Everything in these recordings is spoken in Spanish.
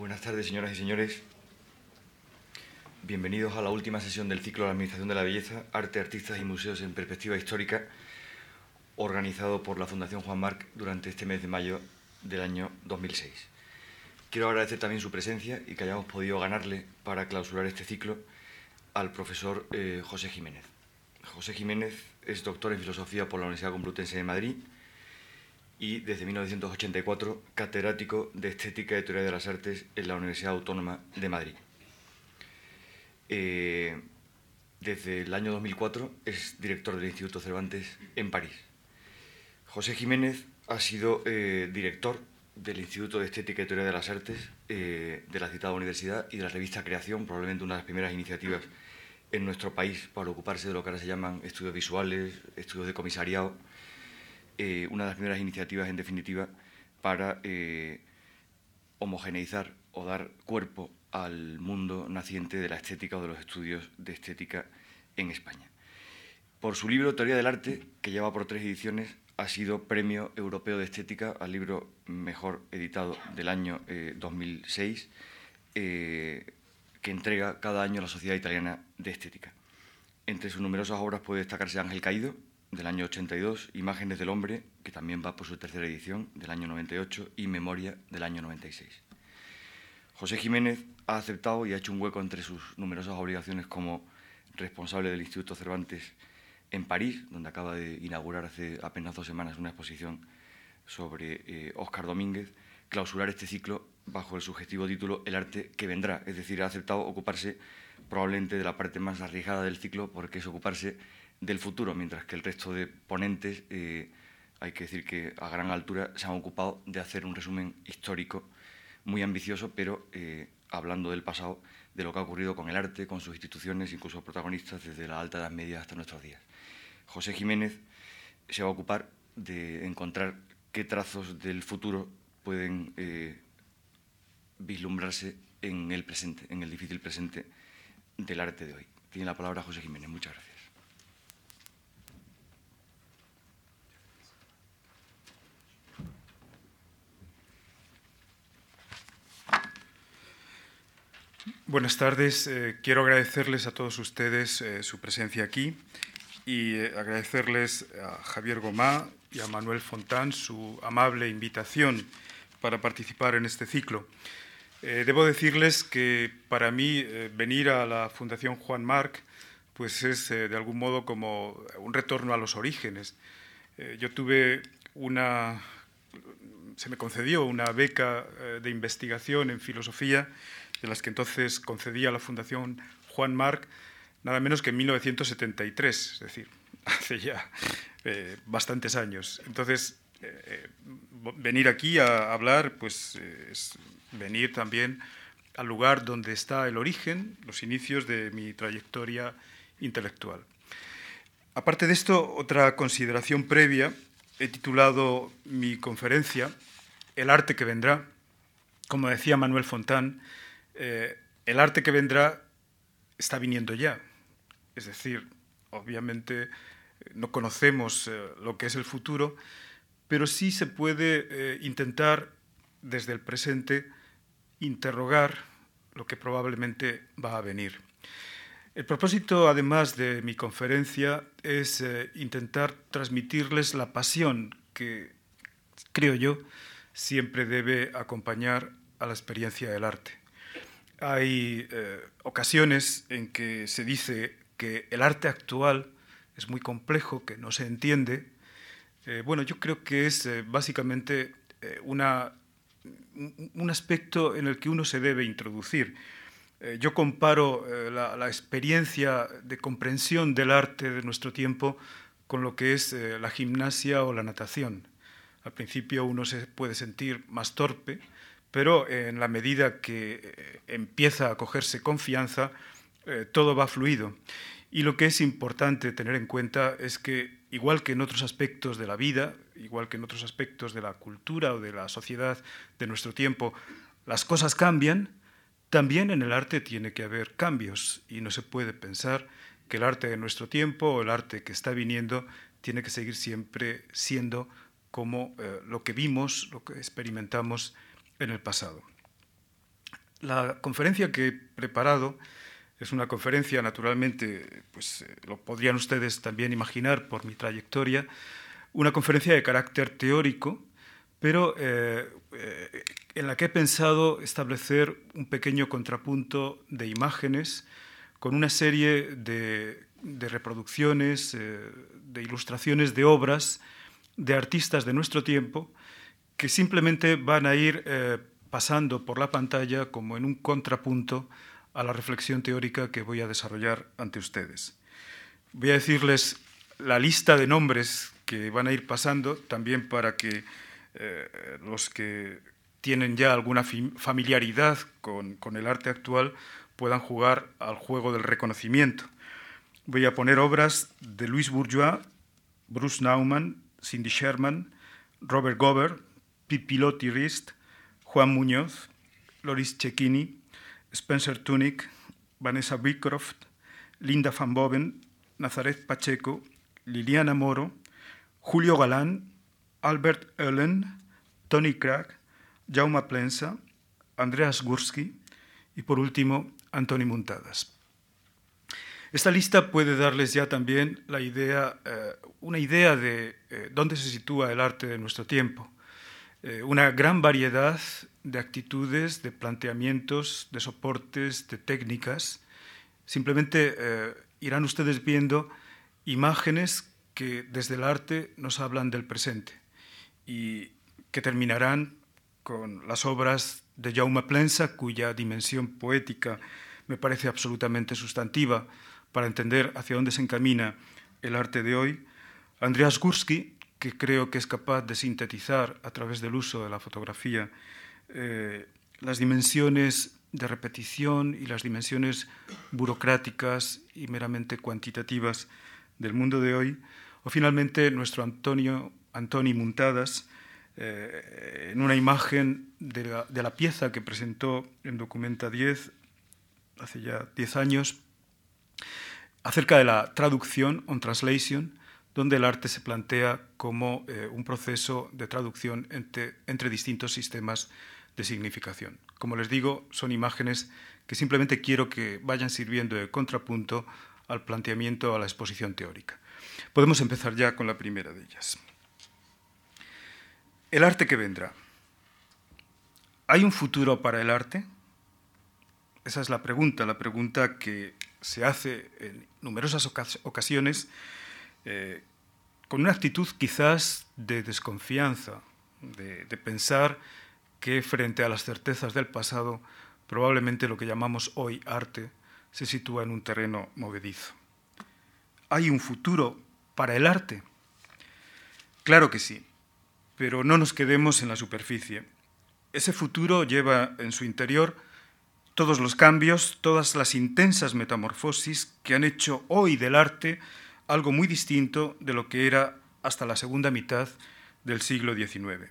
Buenas tardes, señoras y señores. Bienvenidos a la última sesión del ciclo de la Administración de la Belleza, Arte, Artistas y Museos en Perspectiva Histórica, organizado por la Fundación Juan Marc durante este mes de mayo del año 2006. Quiero agradecer también su presencia y que hayamos podido ganarle para clausurar este ciclo al profesor eh, José Jiménez. José Jiménez es doctor en Filosofía por la Universidad Complutense de Madrid y desde 1984 catedrático de Estética y Teoría de las Artes en la Universidad Autónoma de Madrid. Eh, desde el año 2004 es director del Instituto Cervantes en París. José Jiménez ha sido eh, director del Instituto de Estética y Teoría de las Artes eh, de la citada universidad y de la revista Creación, probablemente una de las primeras iniciativas en nuestro país para ocuparse de lo que ahora se llaman estudios visuales, estudios de comisariado, eh, una de las primeras iniciativas, en definitiva, para eh, homogeneizar o dar cuerpo al mundo naciente de la estética o de los estudios de estética en España. Por su libro Teoría del Arte, que lleva por tres ediciones, ha sido Premio Europeo de Estética al libro mejor editado del año 2006, eh, que entrega cada año la Sociedad Italiana de Estética. Entre sus numerosas obras puede destacarse Ángel Caído, del año 82, Imágenes del Hombre, que también va por su tercera edición, del año 98, y Memoria, del año 96. José Jiménez ha aceptado y ha hecho un hueco entre sus numerosas obligaciones como responsable del Instituto Cervantes en París, donde acaba de inaugurar hace apenas dos semanas una exposición sobre Óscar eh, Domínguez, clausurar este ciclo bajo el subjetivo título El arte que vendrá, es decir, ha aceptado ocuparse probablemente de la parte más arriesgada del ciclo porque es ocuparse del futuro, mientras que el resto de ponentes, eh, hay que decir que a gran altura se han ocupado de hacer un resumen histórico muy ambicioso, pero eh, hablando del pasado, de lo que ha ocurrido con el arte, con sus instituciones, incluso protagonistas desde la alta edad media hasta nuestros días. José Jiménez se va a ocupar de encontrar qué trazos del futuro pueden eh, vislumbrarse en el presente, en el difícil presente del arte de hoy. Tiene la palabra José Jiménez. Muchas gracias. Buenas tardes. Eh, quiero agradecerles a todos ustedes eh, su presencia aquí y eh, agradecerles a Javier Gomá y a Manuel Fontán su amable invitación para participar en este ciclo. Debo decirles que para mí venir a la Fundación Juan Marc pues es de algún modo como un retorno a los orígenes. yo tuve una, se me concedió una beca de investigación en filosofía de las que entonces concedía la Fundación Juan Marc, nada menos que en 1973, es decir, hace ya eh, bastantes años. Entonces, eh, eh, venir aquí a hablar, pues es venir también al lugar donde está el origen, los inicios de mi trayectoria intelectual. Aparte de esto, otra consideración previa, he titulado mi conferencia El arte que vendrá. Como decía Manuel Fontán, eh, el arte que vendrá está viniendo ya. Es decir, obviamente no conocemos eh, lo que es el futuro, pero sí se puede eh, intentar desde el presente interrogar lo que probablemente va a venir. El propósito, además de mi conferencia, es intentar transmitirles la pasión que, creo yo, siempre debe acompañar a la experiencia del arte. Hay eh, ocasiones en que se dice que el arte actual es muy complejo, que no se entiende. Eh, bueno, yo creo que es eh, básicamente una, un aspecto en el que uno se debe introducir. yo comparo la, la, experiencia de comprensión del arte de nuestro tiempo con lo que es la gimnasia o la natación. Al principio uno se puede sentir más torpe, pero en la medida que eh, empieza a cogerse confianza, eh, todo va fluido. Y lo que es importante tener en cuenta es que, igual que en otros aspectos de la vida, igual que en otros aspectos de la cultura o de la sociedad de nuestro tiempo, las cosas cambian, también en el arte tiene que haber cambios y no se puede pensar que el arte de nuestro tiempo o el arte que está viniendo tiene que seguir siempre siendo como eh, lo que vimos, lo que experimentamos en el pasado. La conferencia que he preparado es una conferencia, naturalmente, pues eh, lo podrían ustedes también imaginar por mi trayectoria, una conferencia de carácter teórico, pero eh, eh, en la que he pensado establecer un pequeño contrapunto de imágenes con una serie de, reproducciones, de ilustraciones de obras de artistas de nuestro tiempo que simplemente van a ir pasando por la pantalla como en un contrapunto a la reflexión teórica que voy a desarrollar ante ustedes. Voy a decirles la lista de nombres que van a ir pasando, también para que eh, los que tienen ya alguna familiaridad con, con, el arte actual puedan jugar al juego del reconocimiento. Voy a poner obras de Luis Bourgeois, Bruce Nauman, Cindy Sherman, Robert Gober, Pipilotti Rist, Juan Muñoz, Loris Cecchini, Spencer Tunick, Vanessa Beecroft, Linda Van Boven, Nazaret Pacheco, Liliana Moro, Julio Galán, Albert Ellen, Tony Craig, Jaume Plensa, Andreas Gursky y por último Antoni Muntadas. Esta lista puede darles ya también la idea, eh, una idea de eh, dónde se sitúa el arte de nuestro tiempo. Eh, una gran variedad de actitudes, de planteamientos, de soportes, de técnicas. Simplemente eh, irán ustedes viendo imágenes que desde el arte nos hablan del presente y que terminarán con las obras de Jaume Plensa, cuya dimensión poética me parece absolutamente sustantiva para entender hacia dónde se encamina el arte de hoy, Andreas Gursky, que creo que es capaz de sintetizar a través del uso de la fotografía eh, las dimensiones de repetición y las dimensiones burocráticas y meramente cuantitativas del mundo de hoy, o finalmente nuestro Antonio Antoni Muntadas, eh, en una imagen de la, de la, pieza que presentó en Documenta 10 hace ya 10 años, acerca de la traducción, on translation, donde el arte se plantea como eh, un proceso de traducción entre, entre, distintos sistemas de significación. Como les digo, son imágenes que simplemente quiero que vayan sirviendo de contrapunto al planteamiento, a la exposición teórica. Podemos empezar ya con la primera de ellas. El arte que vendrá. ¿Hay un futuro para el arte? Esa es la pregunta, la pregunta que se hace en numerosas ocasiones eh, con una actitud quizás de desconfianza, de, pensar que frente a las certezas del pasado, probablemente lo que llamamos hoy arte se sitúa en un terreno movedizo. ¿Hay un futuro para el arte? Claro que sí, pero no nos quedemos en la superficie. Ese futuro lleva en su interior todos los cambios, todas las intensas metamorfosis que han hecho hoy del arte algo muy distinto de lo que era hasta la segunda mitad del siglo XIX.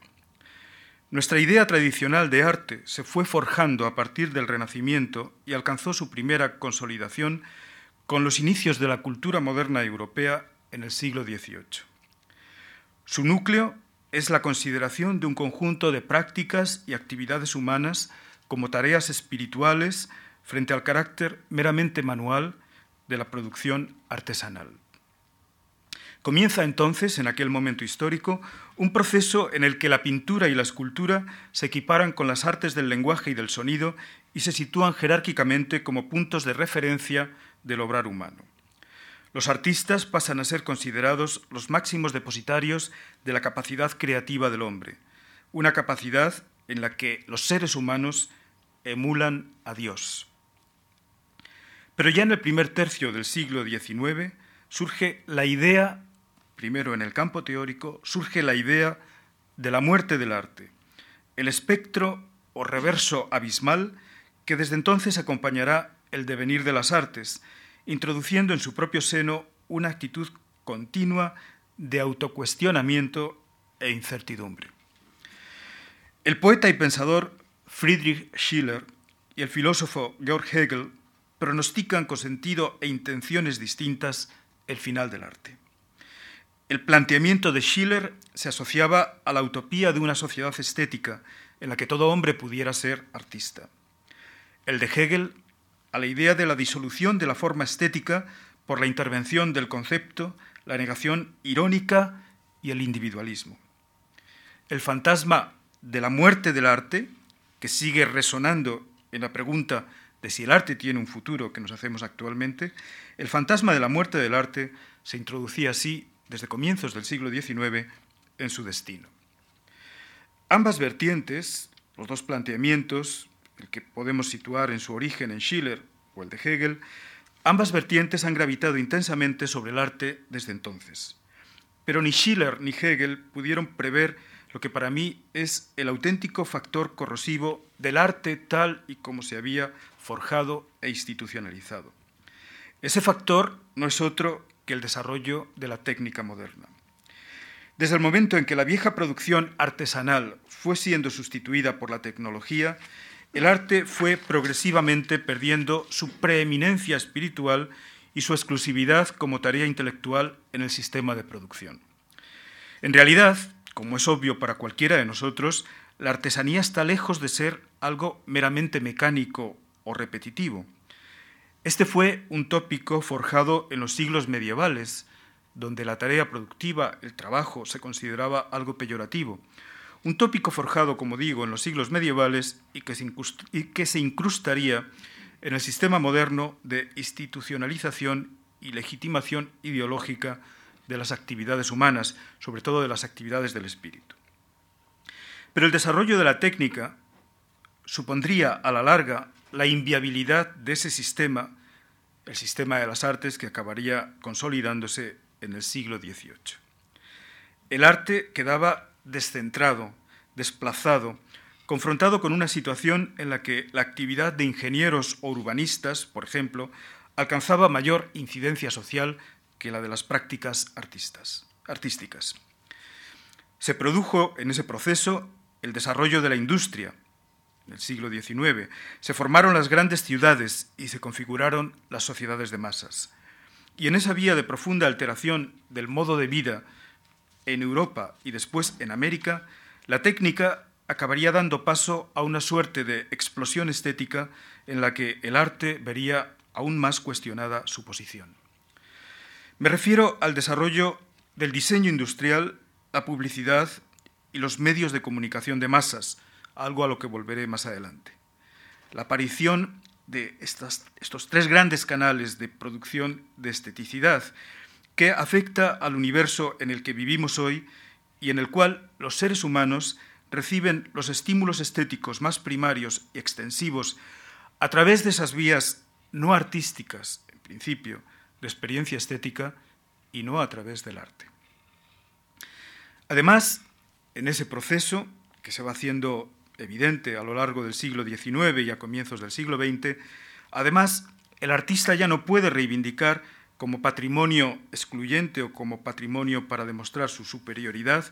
Nuestra idea tradicional de arte se fue forjando a partir del Renacimiento y alcanzó su primera consolidación con los inicios de la cultura moderna europea en el siglo XVIII. Su núcleo es la consideración de un conjunto de prácticas y actividades humanas como tareas espirituales frente al carácter meramente manual de la producción artesanal. Comienza entonces, en aquel momento histórico, un proceso en el que la pintura y la escultura se equiparan con las artes del lenguaje y del sonido y se sitúan jerárquicamente como puntos de referencia del obrar humano. Los artistas pasan a ser considerados los máximos depositarios de la capacidad creativa del hombre, una capacidad en la que los seres humanos emulan a Dios. Pero ya en el primer tercio del siglo XIX surge la idea primero en el campo teórico, surge la idea de la muerte del arte, el espectro o reverso abismal que desde entonces acompañará el devenir de las artes, introduciendo en su propio seno una actitud continua de autocuestionamiento e incertidumbre. El poeta y pensador Friedrich Schiller y el filósofo Georg Hegel pronostican con sentido e intenciones distintas el final del arte. El planteamiento de Schiller se asociaba a la utopía de una sociedad estética en la que todo hombre pudiera ser artista. el de Hegel a la idea de la disolución de la forma estética por la intervención del concepto, la negación irónica y el individualismo. El fantasma de la muerte del arte, que sigue resonando en la pregunta de si el arte tiene un futuro que nos hacemos actualmente, el fantasma de la muerte del arte se introducía así desde comienzos del siglo XIX en su destino. Ambas vertientes, los dos planteamientos, el que podemos situar en su origen en Schiller o el de Hegel, ambas vertientes han gravitado intensamente sobre el arte desde entonces. Pero ni Schiller ni Hegel pudieron prever lo que para mí es el auténtico factor corrosivo del arte tal y como se había forjado e institucionalizado. Ese factor no es otro el desarrollo de la técnica moderna. Desde el momento en que la vieja producción artesanal fue siendo sustituida por la tecnología, el arte fue progresivamente perdiendo su preeminencia espiritual y su exclusividad como tarea intelectual en el sistema de producción. En realidad, como es obvio para cualquiera de nosotros, la artesanía está lejos de ser algo meramente mecánico o repetitivo. Este fue un tópico forjado en los siglos medievales, donde la tarea productiva, el trabajo, se consideraba algo peyorativo. Un tópico forjado, como digo, en los siglos medievales y que se, incrustaría en el sistema moderno de institucionalización y legitimación ideológica de las actividades humanas, sobre todo de las actividades del espíritu. Pero el desarrollo de la técnica supondría a la larga la inviabilidad de ese sistema, el sistema de las artes que acabaría consolidándose en el siglo XVIII. El arte quedaba descentrado, desplazado, confrontado con una situación en la que la actividad de ingenieros o urbanistas, por ejemplo, alcanzaba mayor incidencia social que la de las prácticas artísticas. Se produjo en ese proceso el desarrollo de la industria, en el siglo XIX, se formaron las grandes ciudades y se configuraron las sociedades de masas. Y en esa vía de profunda alteración del modo de vida en Europa y después en América, la técnica acabaría dando paso a una suerte de explosión estética en la que el arte vería aún más cuestionada su posición. Me refiero al desarrollo del diseño industrial, la publicidad y los medios de comunicación de masas, algo a lo que volveré más adelante. La aparición de estos tres grandes canales de producción de esteticidad que afecta al universo en el que vivimos hoy y en el cual los seres humanos reciben los estímulos estéticos más primarios y extensivos a través de esas vías no artísticas, en principio, de experiencia estética y no a través del arte. Además, en ese proceso que se va haciendo evidente a lo largo del siglo XIX y a comienzos del siglo XX, además, el artista ya no puede reivindicar como patrimonio excluyente o como patrimonio para demostrar su superioridad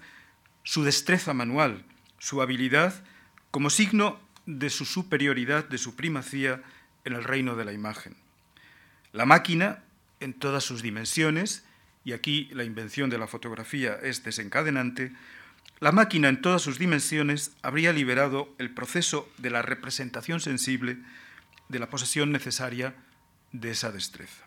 su destreza manual, su habilidad, como signo de su superioridad, de su primacía en el reino de la imagen. La máquina, en todas sus dimensiones, y aquí la invención de la fotografía es desencadenante, la máquina en todas sus dimensiones habría liberado el proceso de la representación sensible de la posesión necesaria de esa destreza.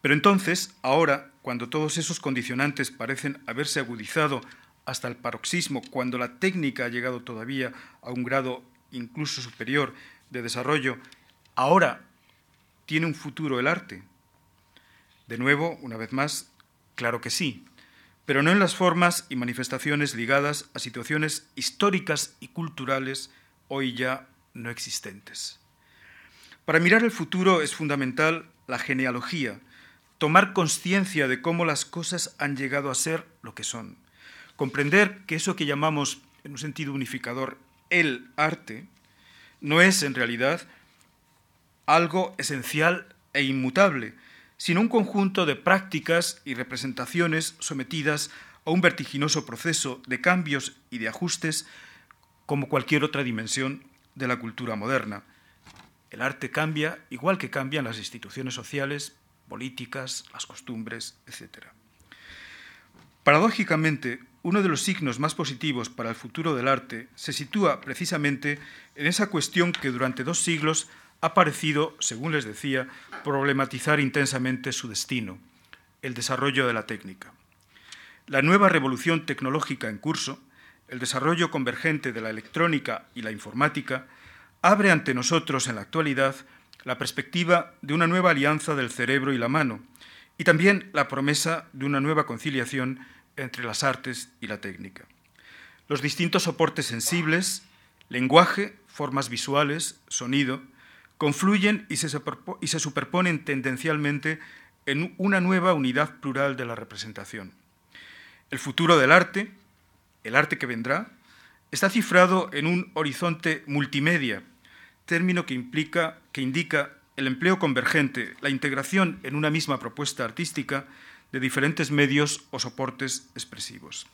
Pero entonces, ahora, cuando todos esos condicionantes parecen haberse agudizado hasta el paroxismo, cuando la técnica ha llegado todavía a un grado incluso superior de desarrollo, ahora tiene un futuro el arte. De nuevo, una vez más, claro que sí, pero no en las formas y manifestaciones ligadas a situaciones históricas y culturales hoy ya no existentes. Para mirar el futuro es fundamental la genealogía, tomar conciencia de cómo las cosas han llegado a ser lo que son, comprender que eso que llamamos en un sentido unificador el arte no es en realidad algo esencial e inmutable, sino un conjunto de prácticas y representaciones sometidas a un vertiginoso proceso de cambios y de ajustes como cualquier otra dimensión de la cultura moderna. El arte cambia igual que cambian las instituciones sociales, políticas, las costumbres, etc. Paradójicamente, uno de los signos más positivos para el futuro del arte se sitúa precisamente en esa cuestión que durante dos siglos ha parecido, según les decía, problematizar intensamente su destino, el desarrollo de la técnica. La nueva revolución tecnológica en curso, el desarrollo convergente de la electrónica y la informática, abre ante nosotros en la actualidad la perspectiva de una nueva alianza del cerebro y la mano, y también la promesa de una nueva conciliación entre las artes y la técnica. Los distintos soportes sensibles, lenguaje, formas visuales, sonido, confluyen y se, superponen tendencialmente en una nueva unidad plural de la representación. El futuro del arte, el arte que vendrá, está cifrado en un horizonte multimedia, término que, implica, que indica el empleo convergente, la integración en una misma propuesta artística de diferentes medios o soportes expresivos.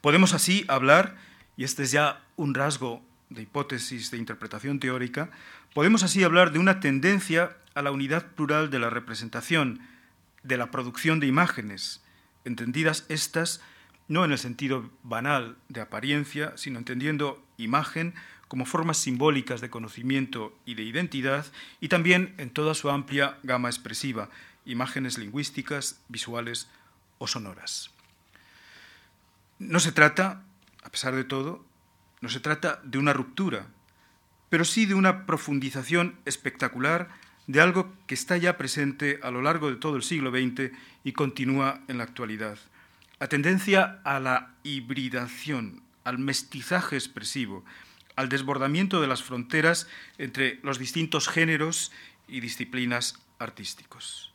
Podemos así hablar, y este es ya un rasgo de hipótesis de interpretación teórica, podemos así hablar de una tendencia a la unidad plural de la representación, de la producción de imágenes, entendidas estas no en el sentido banal de apariencia, sino entendiendo imagen como formas simbólicas de conocimiento y de identidad, y también en toda su amplia gama expresiva, imágenes lingüísticas, visuales o sonoras. No se trata, a pesar de todo, no se trata de una ruptura, pero sí de una profundización espectacular de algo que está ya presente a lo largo de todo el siglo XX y continúa en la actualidad. La tendencia a la hibridación, al mestizaje expresivo, al desbordamiento de las fronteras entre los distintos géneros y disciplinas artísticos.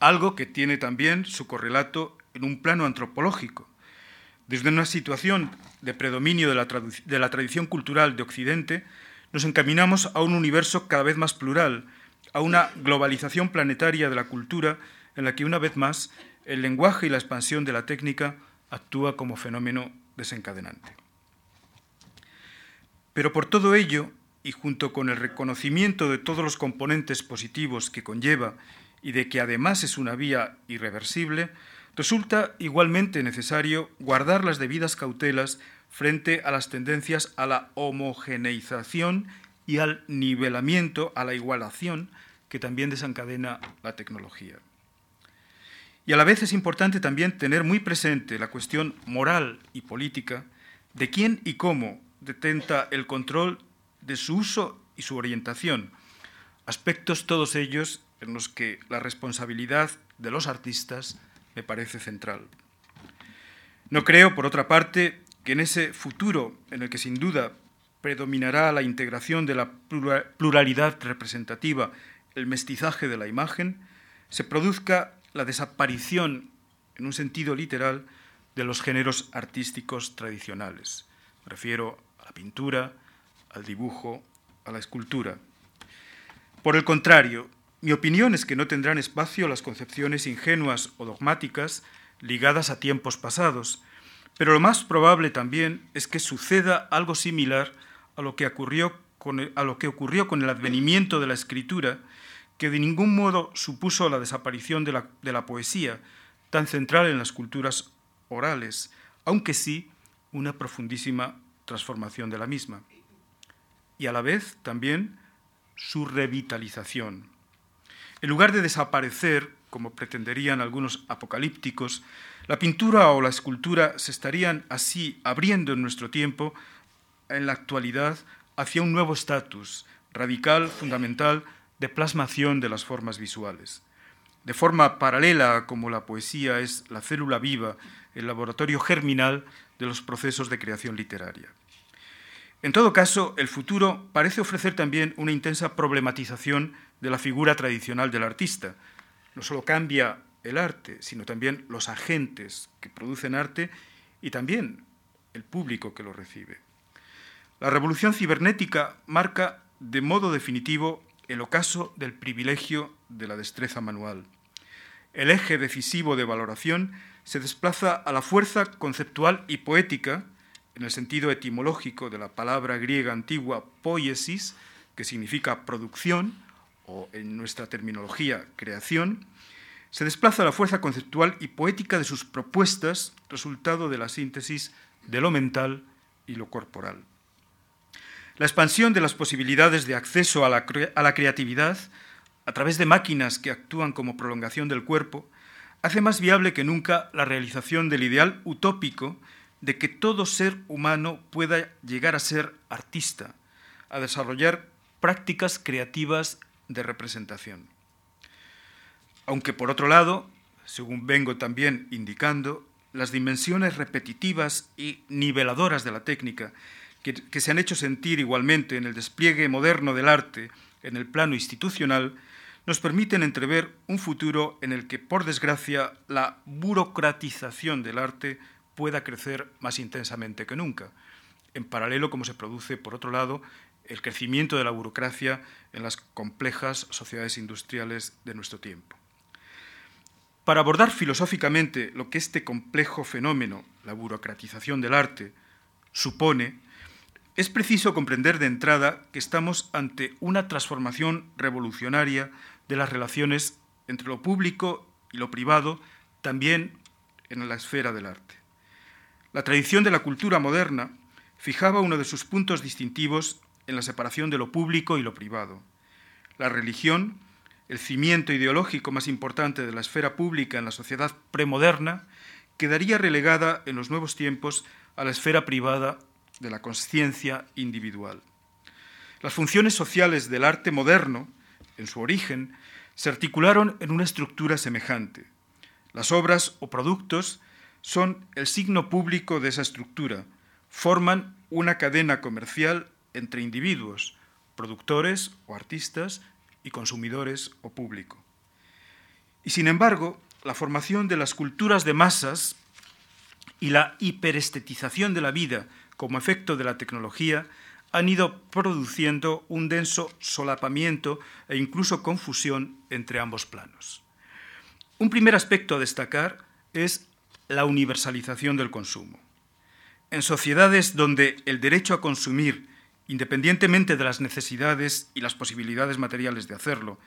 Algo que tiene también su correlato en un plano antropológico. Desde una situación de predominio de la, de la tradición cultural de Occidente, nos encaminamos a un universo cada vez más plural, a una globalización planetaria de la cultura en la que una vez más el lenguaje y la expansión de la técnica actúa como fenómeno desencadenante. Pero por todo ello, y junto con el reconocimiento de todos los componentes positivos que conlleva y de que además es una vía irreversible, resulta igualmente necesario guardar las debidas cautelas frente a las tendencias a la homogeneización y al nivelamiento, a la igualación que también desencadena la tecnología. Y a la vez es importante también tener muy presente la cuestión moral y política de quién y cómo detenta el control de su uso y su orientación, aspectos todos ellos en los que la responsabilidad de los artistas me parece central. No creo, por otra parte, que en ese futuro en el que sin duda predominará la integración de la pluralidad representativa, el mestizaje de la imagen, se produzca la desaparición, en un sentido literal, de los géneros artísticos tradicionales. Me refiero a la pintura, al dibujo, a la escultura. Por el contrario, mi opinión es que no tendrán espacio las concepciones ingenuas o dogmáticas ligadas a tiempos pasados, pero lo más probable también es que suceda algo similar a lo que ocurrió con el, advenimiento de la escritura, que de ningún modo supuso la desaparición de la poesía, tan central en las culturas orales, aunque sí una profundísima transformación de la misma. Y a la vez también su revitalización. En lugar de desaparecer, como pretenderían algunos apocalípticos, la pintura o la escultura se estarían así abriendo en nuestro tiempo, en la actualidad, hacia un nuevo estatus radical, fundamental, de plasmación de las formas visuales. De forma paralela como la poesía es la célula viva, el laboratorio germinal de los procesos de creación literaria. En todo caso, el futuro parece ofrecer también una intensa problematización de la figura tradicional del artista. No solo cambia el arte, sino también los agentes que producen arte y también el público que lo recibe. La revolución cibernética marca de modo definitivo el ocaso del privilegio de la destreza manual. El eje decisivo de valoración se desplaza a la fuerza conceptual y poética, en el sentido etimológico de la palabra griega antigua poiesis, que significa producción, o en nuestra terminología creación, se desplaza la fuerza conceptual y poética de sus propuestas, resultado de la síntesis de lo mental y lo corporal. La expansión de las posibilidades de acceso a la, a la, creatividad a través de máquinas que actúan como prolongación del cuerpo hace más viable que nunca la realización del ideal utópico de que todo ser humano pueda llegar a ser artista, a desarrollar prácticas creativas de representación. Aunque por otro lado, según vengo también indicando, las dimensiones repetitivas y niveladoras de la técnica, que, se han hecho sentir igualmente en el despliegue moderno del arte en el plano institucional, nos permiten entrever un futuro en el que, por desgracia, la burocratización del arte pueda crecer más intensamente que nunca, en paralelo como se produce, por otro lado, el crecimiento de la burocracia en las complejas sociedades industriales de nuestro tiempo. Para abordar filosóficamente lo que este complejo fenómeno, la burocratización del arte, supone, es preciso comprender de entrada que estamos ante una transformación revolucionaria de las relaciones entre lo público y lo privado, también en la esfera del arte. La tradición de la cultura moderna fijaba uno de sus puntos distintivos en la separación de lo público y lo privado. La religión el cimiento ideológico más importante de la esfera pública en la sociedad premoderna, quedaría relegada en los nuevos tiempos a la esfera privada de la conciencia individual. Las funciones sociales del arte moderno, en su origen, se articularon en una estructura semejante. Las obras o productos son el signo público de esa estructura, forman una cadena comercial entre individuos, productores o artistas, y consumidores o público. Y sin embargo, la formación de las culturas de masas y la hiperestetización de la vida como efecto de la tecnología han ido produciendo un denso solapamiento e incluso confusión entre ambos planos. Un primer aspecto a destacar es la universalización del consumo. En sociedades donde el derecho a consumir independientemente de las necesidades y las posibilidades materiales de hacerlo.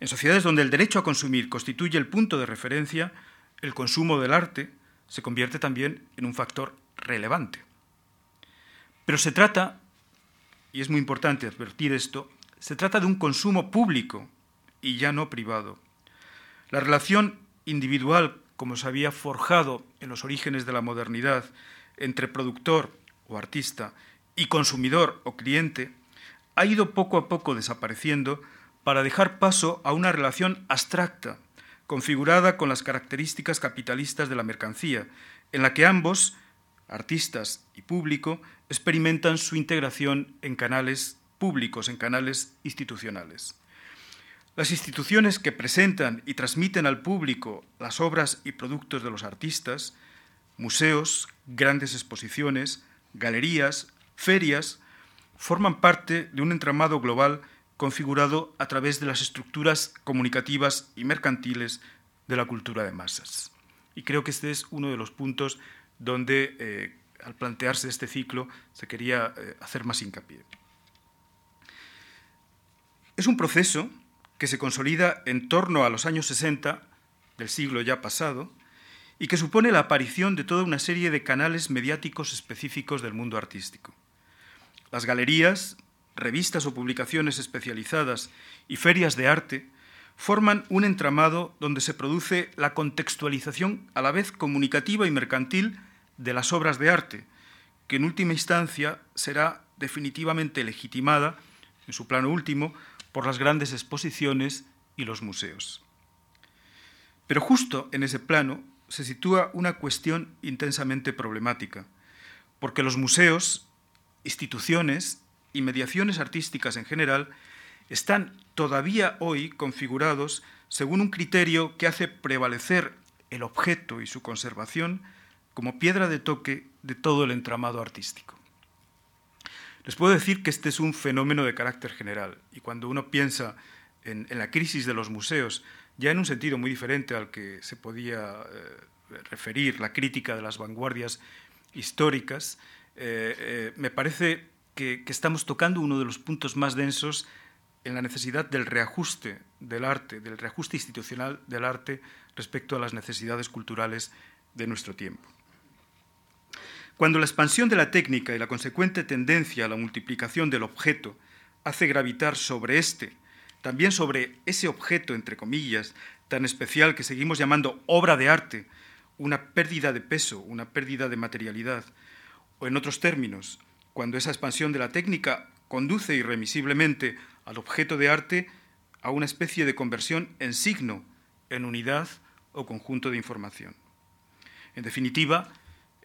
En sociedades donde el derecho a consumir constituye el punto de referencia, el consumo del arte se convierte también en un factor relevante. Pero se trata, y es muy importante advertir esto, se trata de un consumo público y ya no privado. La relación individual, como se había forjado en los orígenes de la modernidad, entre productor o artista y consumidor o cliente ha ido poco a poco desapareciendo para dejar paso a una relación abstracta, configurada con las características capitalistas de la mercancía, en la que ambos, artistas y público, experimentan su integración en canales públicos, en canales institucionales. Las instituciones que presentan y transmiten al público las obras y productos de los artistas, museos, grandes exposiciones, galerías, ferias forman parte de un entramado global configurado a través de las estructuras comunicativas y mercantiles de la cultura de masas. Y creo que este es uno de los puntos donde, eh, al plantearse este ciclo, se quería eh, hacer más hincapié. Es un proceso que se consolida en torno a los años 60 del siglo ya pasado y que supone la aparición de toda una serie de canales mediáticos específicos del mundo artístico. Las galerías, revistas o publicaciones especializadas y ferias de arte forman un entramado donde se produce la contextualización a la vez comunicativa y mercantil de las obras de arte, que en última instancia será definitivamente legitimada, en su plano último, por las grandes exposiciones y los museos. Pero justo en ese plano se sitúa una cuestión intensamente problemática, porque los museos instituciones y mediaciones artísticas en general están todavía hoy configurados según un criterio que hace prevalecer el objeto y su conservación como piedra de toque de todo el entramado artístico. Les puedo decir que este es un fenómeno de carácter general y cuando uno piensa en, la crisis de los museos, ya en un sentido muy diferente al que se podía eh, referir la crítica de las vanguardias históricas, eh, eh, me parece que, estamos tocando uno de los puntos más densos en la necesidad del reajuste del arte, del reajuste institucional del arte respecto a las necesidades culturales de nuestro tiempo. Cuando la expansión de la técnica y la consecuente tendencia a la multiplicación del objeto hace gravitar sobre éste, también sobre ese objeto, entre comillas, tan especial que seguimos llamando obra de arte, una pérdida de peso, una pérdida de materialidad, o en otros términos, cuando esa expansión de la técnica conduce irremisiblemente al objeto de arte a una especie de conversión en signo, en unidad o conjunto de información. En definitiva,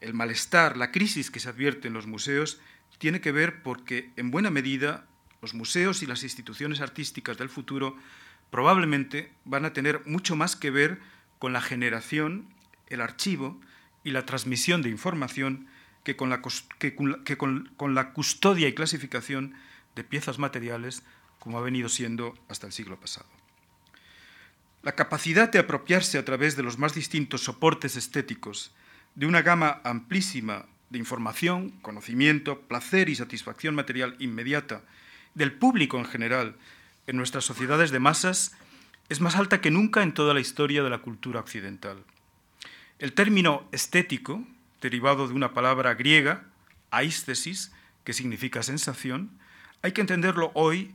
el malestar, la crisis que se advierte en los museos tiene que ver porque, en buena medida, los museos y las instituciones artísticas del futuro probablemente van a tener mucho más que ver con la generación, el archivo y la transmisión de información que con la, con la custodia y clasificación de piezas materiales como ha venido siendo hasta el siglo pasado. La capacidad de apropiarse a través de los más distintos soportes estéticos de una gama amplísima de información, conocimiento, placer y satisfacción material inmediata del público en general en nuestras sociedades de masas es más alta que nunca en toda la historia de la cultura occidental. El término estético, derivado de una palabra griega, aístesis, que significa sensación, hay que entenderlo hoy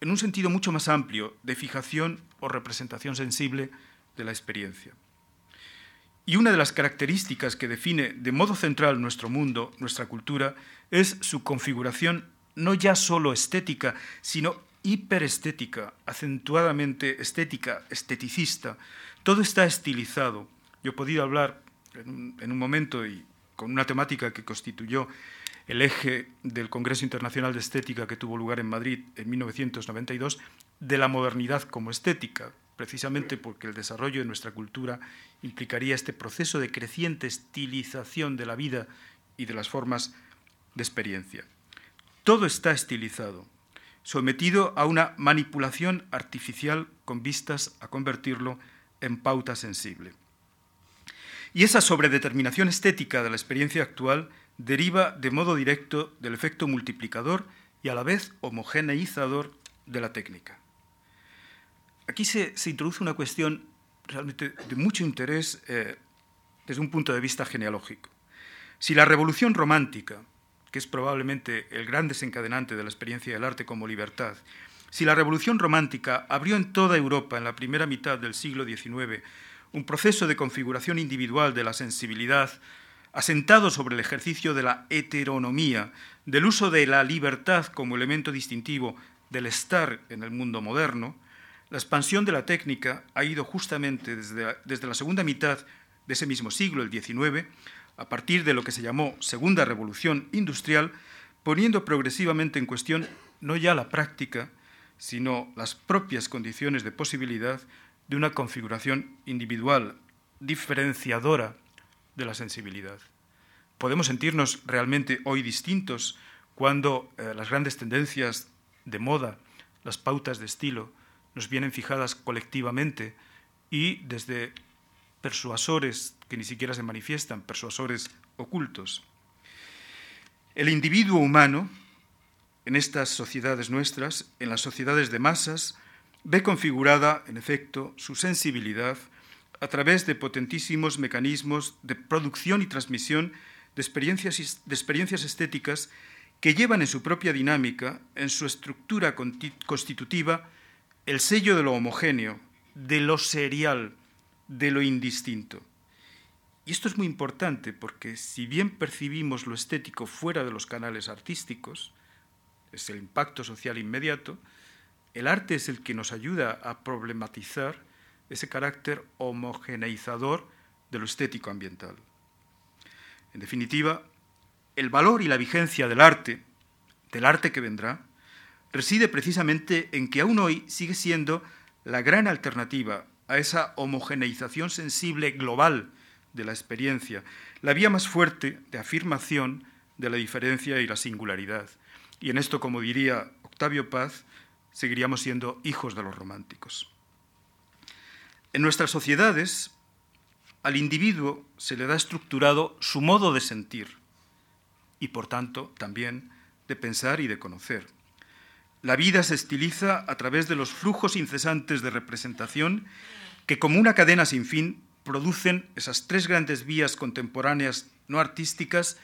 en un sentido mucho más amplio de fijación o representación sensible de la experiencia. Y una de las características que define de modo central nuestro mundo, nuestra cultura, es su configuración no ya solo estética, sino hiperestética, acentuadamente estética, esteticista. Todo está estilizado. Yo he podido hablar en un, momento y con una temática que constituyó el eje del Congreso Internacional de Estética que tuvo lugar en Madrid en 1992, de la modernidad como estética, precisamente porque el desarrollo de nuestra cultura implicaría este proceso de creciente estilización de la vida y de las formas de experiencia. Todo está estilizado, sometido a una manipulación artificial con vistas a convertirlo en pauta sensible. Y esa sobredeterminación estética de la experiencia actual deriva de modo directo del efecto multiplicador y a la vez homogeneizador de la técnica. Aquí se, introduce una cuestión realmente de mucho interés eh, desde un punto de vista genealógico. Si la revolución romántica, que es probablemente el gran desencadenante de la experiencia del arte como libertad, si la revolución romántica abrió en toda Europa en la primera mitad del siglo XIX un proceso de configuración individual de la sensibilidad, asentado sobre el ejercicio de la heteronomía, del uso de la libertad como elemento distintivo del estar en el mundo moderno, la expansión de la técnica ha ido justamente desde, desde la segunda mitad de ese mismo siglo, el XIX, a partir de lo que se llamó Segunda Revolución Industrial, poniendo progresivamente en cuestión no ya la práctica, sino las propias condiciones de posibilidad de una configuración individual, diferenciadora de la sensibilidad. Podemos sentirnos realmente hoy distintos cuando eh, las grandes tendencias de moda, las pautas de estilo, nos vienen fijadas colectivamente y desde persuasores que ni siquiera se manifiestan, persuasores ocultos. El individuo humano, en estas sociedades nuestras, en las sociedades de masas, ve configurada, en efecto, su sensibilidad a través de potentísimos mecanismos de producción y transmisión de experiencias, estéticas que llevan en su propia dinámica, en su estructura constitutiva, el sello de lo homogéneo, de lo serial, de lo indistinto. Y esto es muy importante porque si bien percibimos lo estético fuera de los canales artísticos, es el impacto social inmediato, el arte es el que nos ayuda a problematizar ese carácter homogeneizador de lo estético ambiental. En definitiva, el valor y la vigencia del arte, del arte que vendrá, reside precisamente en que aún hoy sigue siendo la gran alternativa a esa homogeneización sensible global de la experiencia, la vía más fuerte de afirmación de la diferencia y la singularidad. Y en esto, como diría Octavio Paz, seguiríamos siendo hijos de los románticos. En nuestras sociedades, al individuo se le da estructurado su modo de sentir y, por tanto, también de pensar y de conocer. la vida se estiliza a través de los flujos incesantes de representación que como una cadena sin fin producen esas tres grandes vías contemporáneas no artísticas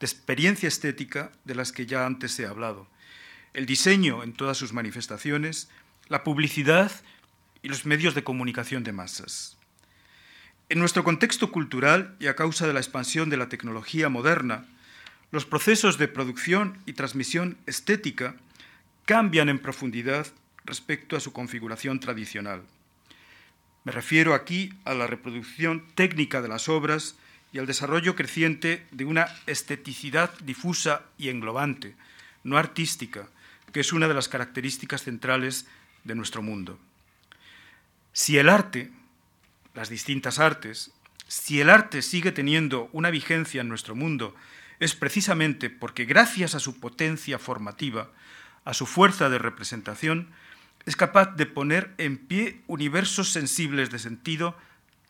de experiencia estética de las que ya antes he hablado. El diseño en todas sus manifestaciones, la publicidad y los medios de comunicación de masas. En nuestro contexto cultural y a causa de la expansión de la tecnología moderna, los procesos de producción y transmisión estética cambian en profundidad respecto a su configuración tradicional. Me refiero aquí a la reproducción técnica de las obras y al desarrollo creciente de una esteticidad difusa y englobante, no artística, que es una de las características centrales de nuestro mundo. Si el arte, las distintas artes, si el arte sigue teniendo una vigencia en nuestro mundo, es precisamente porque gracias a su potencia formativa, a su fuerza de representación, es capaz de poner en pie universos sensibles de sentido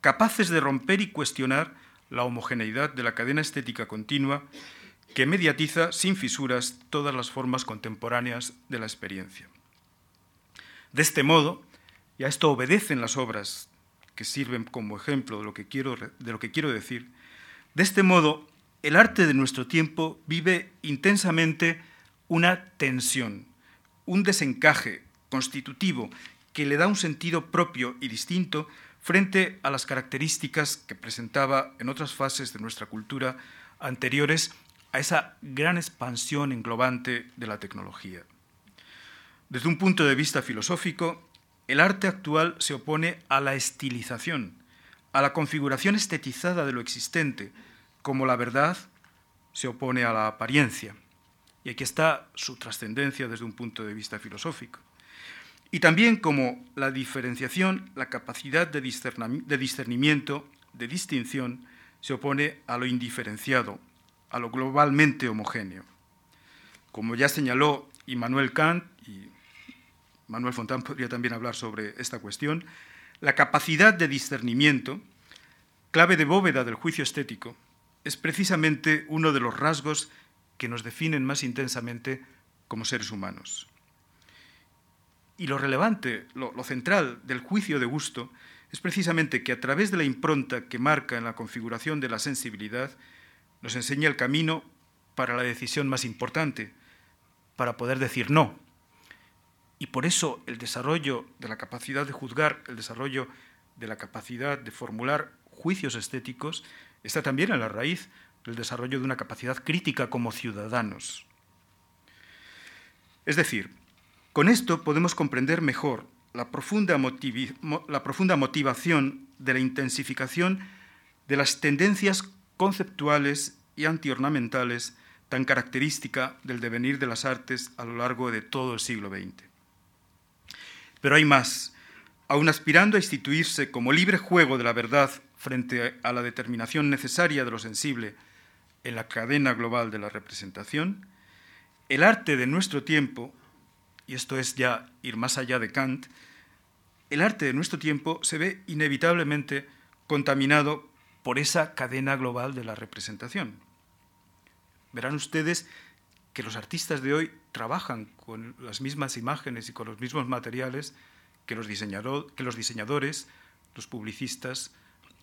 capaces de romper y cuestionar la homogeneidad de la cadena estética continua que mediatiza sin fisuras todas las formas contemporáneas de la experiencia. De este modo, y a esto obedecen las obras que sirven como ejemplo de lo que quiero, de lo que quiero decir, de este modo, el arte de nuestro tiempo vive intensamente una tensión, un desencaje constitutivo que le da un sentido propio y distinto frente a las características que presentaba en otras fases de nuestra cultura anteriores a esa gran expansión englobante de la tecnología. Desde un punto de vista filosófico, el arte actual se opone a la estilización, a la configuración estetizada de lo existente, como la verdad se opone a la apariencia. Y aquí está su trascendencia desde un punto de vista filosófico. Y también como la diferenciación, la capacidad de discernimiento, de distinción, se opone a lo indiferenciado, a lo globalmente homogéneo. Como ya señaló Immanuel Kant, y Manuel Fontán podría también hablar sobre esta cuestión, la capacidad de discernimiento, clave de bóveda del juicio estético, es precisamente uno de los rasgos que nos definen más intensamente como seres humanos. Y lo relevante, lo, central del juicio de gusto es precisamente que a través de la impronta que marca en la configuración de la sensibilidad, nos enseña el camino para la decisión más importante, para poder decir no. Y por eso el desarrollo de la capacidad de juzgar, el desarrollo de la capacidad de formular juicios estéticos, está también en la raíz del desarrollo de una capacidad crítica como ciudadanos. Es decir, con esto podemos comprender mejor la profunda, motivación de la intensificación de las tendencias conceptuales y antiornamentales tan característica del devenir de las artes a lo largo de todo el siglo XX. Pero hay más. Aun aspirando a instituirse como libre juego de la verdad frente a la determinación necesaria de lo sensible en la cadena global de la representación, el arte de nuestro tiempo y esto es ya ir más allá de Kant, el arte de nuestro tiempo se ve inevitablemente contaminado por esa cadena global de la representación. Verán ustedes que los artistas de hoy trabajan con las mismas imágenes y con los mismos materiales que los, diseñadores, los publicistas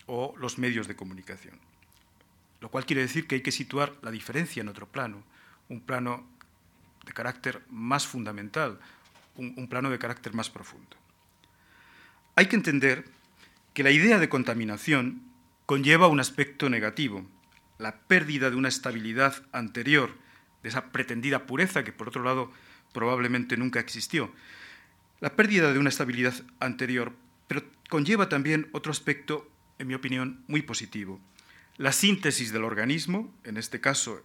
o los medios de comunicación. Lo cual quiere decir que hay que situar la diferencia en otro plano, un plano de carácter más fundamental, un, plano de carácter más profundo. Hay que entender que la idea de contaminación conlleva un aspecto negativo, la pérdida de una estabilidad anterior, de esa pretendida pureza que por otro lado probablemente nunca existió. La pérdida de una estabilidad anterior, pero conlleva también otro aspecto, en mi opinión, muy positivo. La síntesis del organismo, en este caso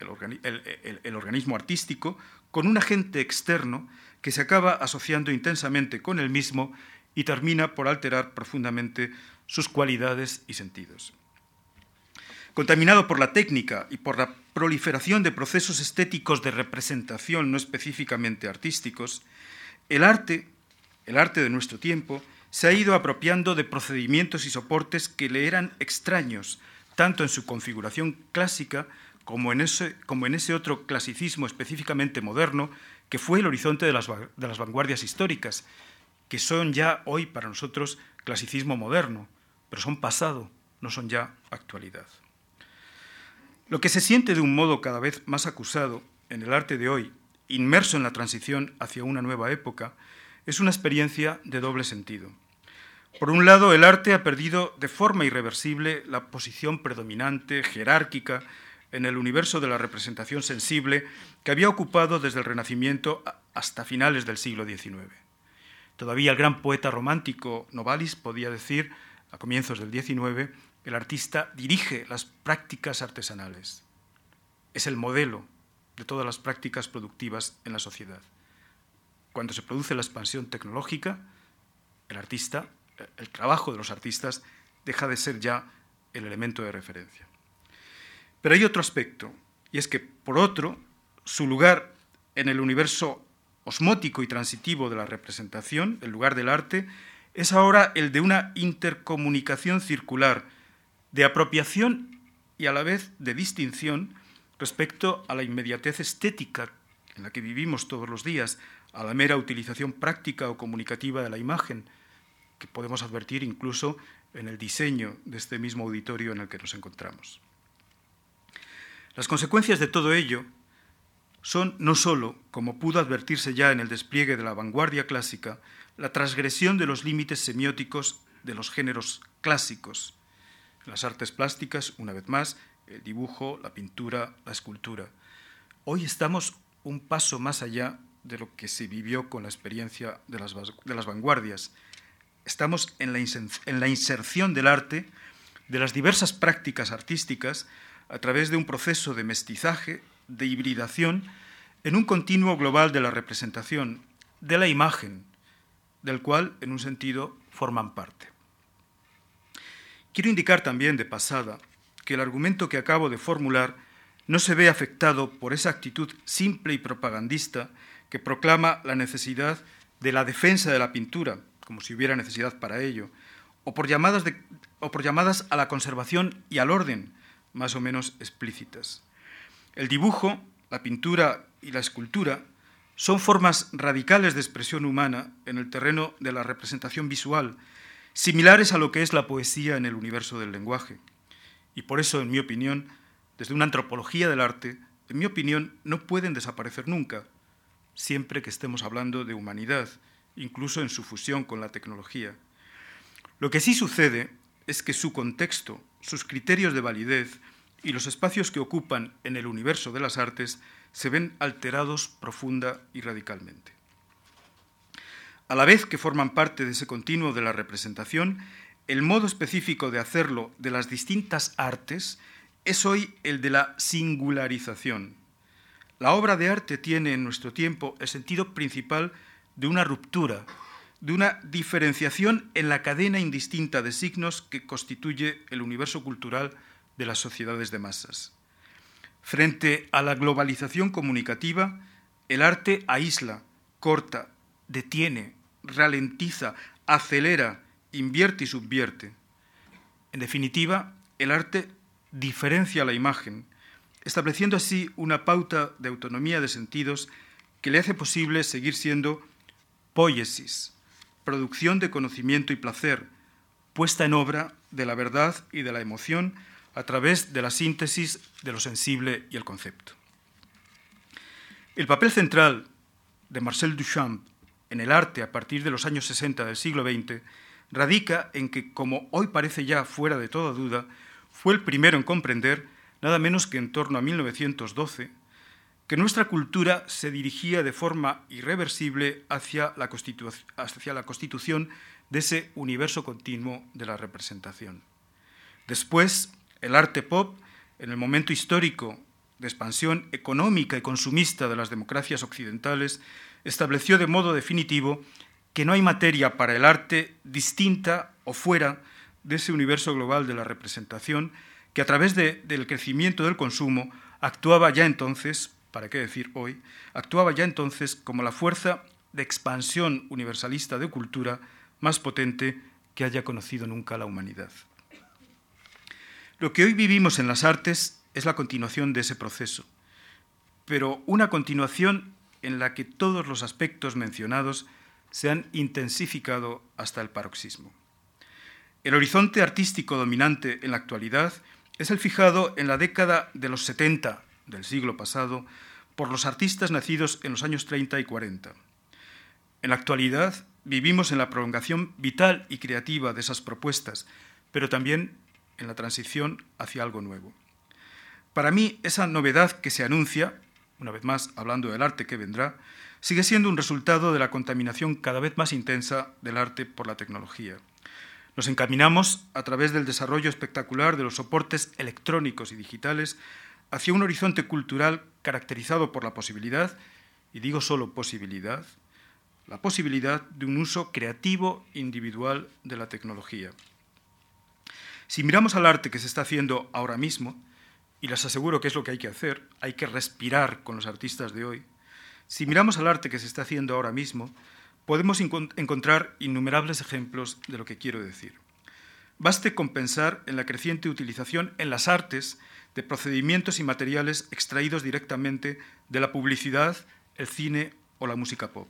el, organismo artístico con un agente externo que se acaba asociando intensamente con el mismo y termina por alterar profundamente sus cualidades y sentidos. Contaminado por la técnica y por la proliferación de procesos estéticos de representación no específicamente artísticos, el arte, el arte de nuestro tiempo, se ha ido apropiando de procedimientos y soportes que le eran extraños, tanto en su configuración clásica como en ese, como en ese otro clasicismo específicamente moderno que fue el horizonte de las, de las vanguardias históricas, que son ya hoy para nosotros clasicismo moderno, pero son pasado, no son ya actualidad. Lo que se siente de un modo cada vez más acusado en el arte de hoy, inmerso en la transición hacia una nueva época, es una experiencia de doble sentido. Por un lado, el arte ha perdido de forma irreversible la posición predominante, jerárquica, en el universo de la representación sensible que había ocupado desde el Renacimiento hasta finales del siglo XIX. Todavía el gran poeta romántico Novalis podía decir, a comienzos del XIX, el artista dirige las prácticas artesanales. Es el modelo de todas las prácticas productivas en la sociedad. Cuando se produce la expansión tecnológica, el artista, el trabajo de los artistas, deja de ser ya el elemento de referencia. Pero hay otro aspecto, y es que, por otro, su lugar en el universo osmótico y transitivo de la representación, el lugar del arte, es ahora el de una intercomunicación circular, de apropiación y a la vez de distinción respecto a la inmediatez estética en la que vivimos todos los días, a la mera utilización práctica o comunicativa de la imagen, que podemos advertir incluso en el diseño de este mismo auditorio en el que nos encontramos. Las consecuencias de todo ello son no sólo, como pudo advertirse ya en el despliegue de la vanguardia clásica, la transgresión de los límites semióticos de los géneros clásicos, las artes plásticas, una vez más, el dibujo, la pintura, la escultura. Hoy estamos un paso más allá de lo que se vivió con la experiencia de las, de las vanguardias. Estamos en la, en la inserción del arte, de las diversas prácticas artísticas, a través de un proceso de mestizaje, de hibridación, en un continuo global de la representación, de la imagen, del cual, en un sentido, forman parte. Quiero indicar también de pasada que el argumento que acabo de formular no se ve afectado por esa actitud simple y propagandista que proclama la necesidad de la defensa de la pintura, como si hubiera necesidad para ello, o por llamadas, o por llamadas a la conservación y al orden, más o menos explícitas. El dibujo, la pintura y la escultura son formas radicales de expresión humana en el terreno de la representación visual, similares a lo que es la poesía en el universo del lenguaje. Y por eso, en mi opinión, desde una antropología del arte, en mi opinión, no pueden desaparecer nunca, siempre que estemos hablando de humanidad, incluso en su fusión con la tecnología. Lo que sí sucede es que su contexto, sus criterios de validez y los espacios que ocupan en el universo de las artes se ven alterados profunda y radicalmente. A la vez que forman parte de ese continuo de la representación, el modo específico de hacerlo de las distintas artes es hoy el de la singularización. La obra de arte tiene en nuestro tiempo el sentido principal de una ruptura, de una diferenciación en la cadena indistinta de signos que constituye el universo cultural de las sociedades de masas. Frente a la globalización comunicativa, el arte aísla, corta, detiene, ralentiza, acelera, invierte y subvierte. En definitiva, el arte diferencia la imagen, estableciendo así una pauta de autonomía de sentidos que le hace posible seguir siendo poiesis, producción de conocimiento y placer, puesta en obra de la verdad y de la emoción a través de la síntesis de lo sensible y el concepto. El papel central de Marcel Duchamp en el arte a partir de los años 60 del siglo XX radica en que, como hoy parece ya fuera de toda duda, fue el primero en comprender, nada menos que en torno a 1912, que nuestra cultura se dirigía de forma irreversible hacia la, constitución de ese universo continuo de la representación. Después, el arte pop, en el momento histórico de expansión económica y consumista de las democracias occidentales, estableció de modo definitivo que no hay materia para el arte distinta o fuera de ese universo global de la representación que a través del crecimiento del consumo actuaba ya entonces para qué decir hoy, actuaba ya entonces como la fuerza de expansión universalista de cultura más potente que haya conocido nunca la humanidad. Lo que hoy vivimos en las artes es la continuación de ese proceso, pero una continuación en la que todos los aspectos mencionados se han intensificado hasta el paroxismo. El horizonte artístico dominante en la actualidad es el fijado en la década de los 70 del siglo pasado por los artistas nacidos en los años 30 y 40. En la actualidad vivimos en la prolongación vital y creativa de esas propuestas, pero también en la transición hacia algo nuevo. Para mí, esa novedad que se anuncia, una vez más hablando del arte que vendrá, sigue siendo un resultado de la contaminación cada vez más intensa del arte por la tecnología. Nos encaminamos, a través del desarrollo espectacular de los soportes electrónicos y digitales, hacia un horizonte cultural caracterizado por la posibilidad, y digo solo posibilidad, la posibilidad de un uso creativo individual de la tecnología. Si miramos al arte que se está haciendo ahora mismo, y les aseguro que es lo que hay que hacer, hay que respirar con los artistas de hoy, si miramos al arte que se está haciendo ahora mismo, podemos encontrar innumerables ejemplos de lo que quiero decir. Baste con pensar en la creciente utilización en las artes de procedimientos y materiales extraídos directamente de la publicidad, el cine o la música pop.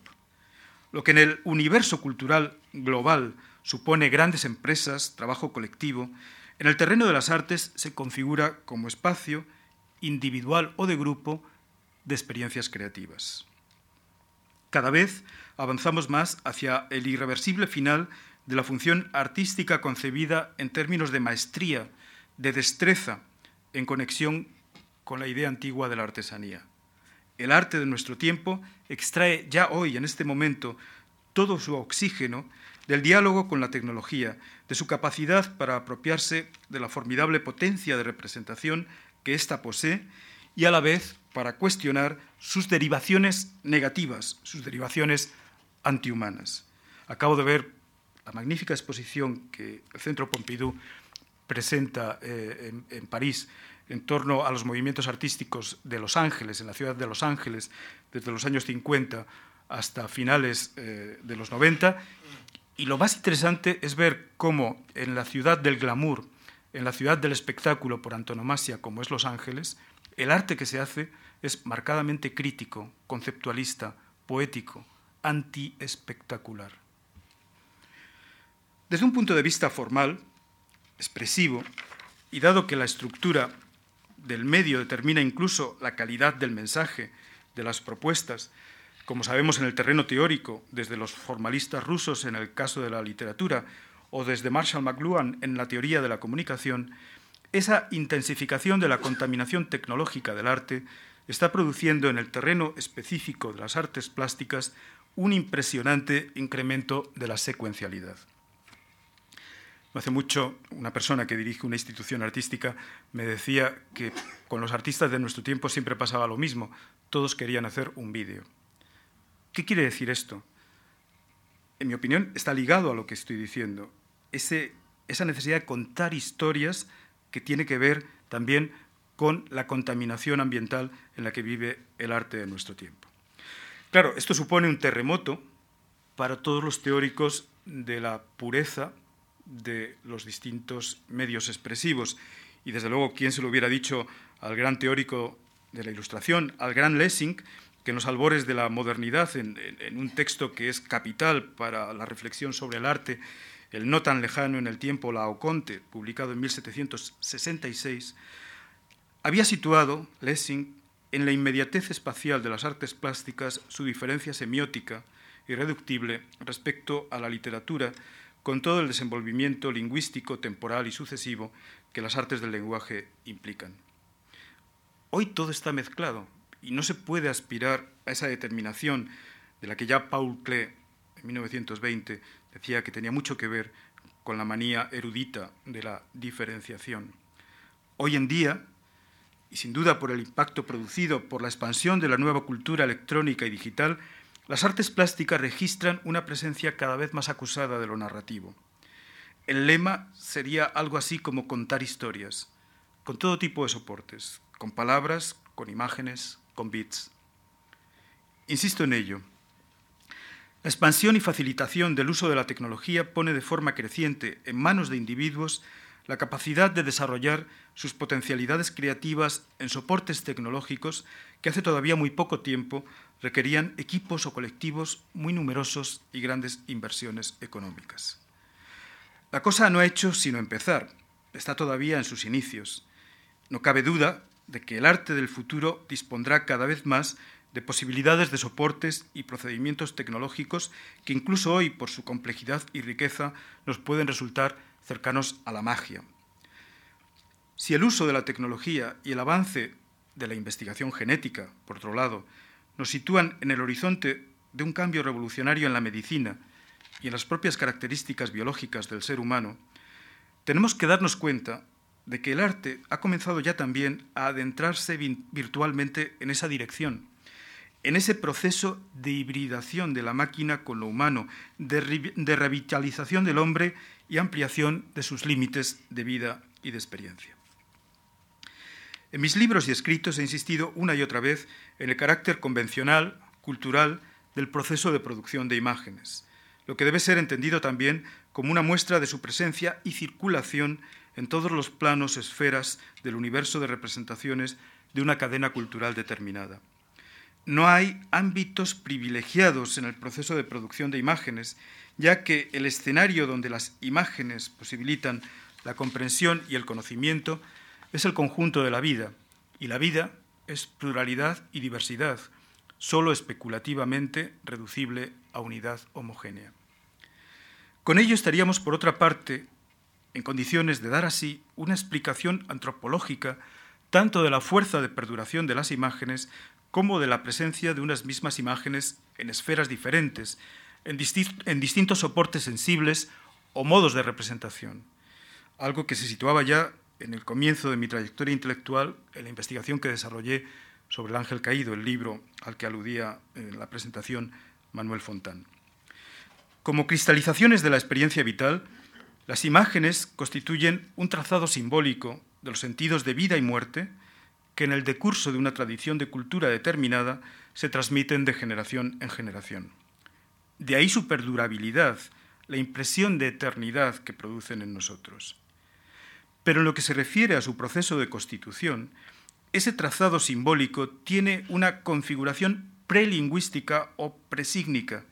Lo que en el universo cultural global supone grandes empresas, trabajo colectivo, en el terreno de las artes se configura como espacio individual o de grupo de experiencias creativas. Cada vez avanzamos más hacia el irreversible final de la función artística concebida en términos de maestría, de destreza, en conexión con la idea antigua de la artesanía. El arte de nuestro tiempo extrae ya hoy, en este momento, todo su oxígeno del diálogo con la tecnología, de su capacidad para apropiarse de la formidable potencia de representación que ésta posee y a la vez para cuestionar sus derivaciones negativas, sus derivaciones antihumanas. Acabo de ver la magnífica exposición que el Centro Pompidou presenta eh, en, París en torno a los movimientos artísticos de Los Ángeles, en la ciudad de Los Ángeles, desde los años 50 hasta finales eh, de los 90, y lo más interesante es ver cómo en la ciudad del glamour, en la ciudad del espectáculo por antonomasia como es Los Ángeles, el arte que se hace es marcadamente crítico, conceptualista, poético, anti-espectacular. Desde un punto de vista formal, expresivo, y dado que la estructura del medio determina incluso la calidad del mensaje, de las propuestas, como sabemos en el terreno teórico, desde los formalistas rusos en el caso de la literatura o desde Marshall McLuhan en la teoría de la comunicación, esa intensificación de la contaminación tecnológica del arte está produciendo en el terreno específico de las artes plásticas un impresionante incremento de la secuencialidad. No hace mucho, una persona que dirige una institución artística me decía que con los artistas de nuestro tiempo siempre pasaba lo mismo, todos querían hacer un vídeo. ¿Qué quiere decir esto? En mi opinión, está ligado a lo que estoy diciendo. esa necesidad de contar historias que tiene que ver también con la contaminación ambiental en la que vive el arte de nuestro tiempo. Claro, esto supone un terremoto para todos los teóricos de la pureza de los distintos medios expresivos. Y desde luego, ¿quién se lo hubiera dicho al gran teórico de la Ilustración, al gran Lessing, que en los albores de la modernidad, en, un texto que es capital para la reflexión sobre el arte, el no tan lejano en el tiempo Laoconte, publicado en 1766, había situado Lessing en la inmediatez espacial de las artes plásticas su diferencia semiótica irreductible respecto a la literatura, con todo el desenvolvimiento lingüístico, temporal y sucesivo que las artes del lenguaje implican. Hoy todo está mezclado, y no se puede aspirar a esa determinación de la que ya Paul Klee, en 1920, decía que tenía mucho que ver con la manía erudita de la diferenciación. Hoy en día, y sin duda por el impacto producido por la expansión de la nueva cultura electrónica y digital, las artes plásticas registran una presencia cada vez más acusada de lo narrativo. El lema sería algo así como contar historias, con todo tipo de soportes, con palabras, con imágenes, bits. Insisto en ello. La expansión y facilitación del uso de la tecnología pone de forma creciente en manos de individuos la capacidad de desarrollar sus potencialidades creativas en soportes tecnológicos que hace todavía muy poco tiempo requerían equipos o colectivos muy numerosos y grandes inversiones económicas. La cosa no ha hecho sino empezar, está todavía en sus inicios. No cabe duda de que el arte del futuro dispondrá cada vez más de posibilidades de soportes y procedimientos tecnológicos que incluso hoy, por su complejidad y riqueza, nos pueden resultar cercanos a la magia. Si el uso de la tecnología y el avance de la investigación genética, por otro lado, nos sitúan en el horizonte de un cambio revolucionario en la medicina y en las propias características biológicas del ser humano, tenemos que darnos cuenta de que el arte ha comenzado ya también a adentrarse virtualmente en esa dirección, en ese proceso de hibridación de la máquina con lo humano, de, revitalización del hombre y ampliación de sus límites de vida y de experiencia. En mis libros y escritos he insistido una y otra vez en el carácter convencional, cultural, del proceso de producción de imágenes, lo que debe ser entendido también como una muestra de su presencia y circulación en todos los planos, esferas del universo de representaciones de una cadena cultural determinada. No hay ámbitos privilegiados en el proceso de producción de imágenes, ya que el escenario donde las imágenes posibilitan la comprensión y el conocimiento es el conjunto de la vida, y la vida es pluralidad y diversidad, solo especulativamente reducible a unidad homogénea. Con ello estaríamos, por otra parte, en condiciones de dar así una explicación antropológica tanto de la fuerza de perduración de las imágenes como de la presencia de unas mismas imágenes en esferas diferentes, en, distintos soportes sensibles o modos de representación, algo que se situaba ya en el comienzo de mi trayectoria intelectual en la investigación que desarrollé sobre el ángel caído, el libro al que aludía en la presentación Manuel Fontán. Como cristalizaciones de la experiencia vital, las imágenes constituyen un trazado simbólico de los sentidos de vida y muerte que en el decurso de una tradición de cultura determinada se transmiten de generación en generación. De ahí su perdurabilidad, la impresión de eternidad que producen en nosotros. Pero en lo que se refiere a su proceso de constitución, ese trazado simbólico tiene una configuración prelingüística o presígnica,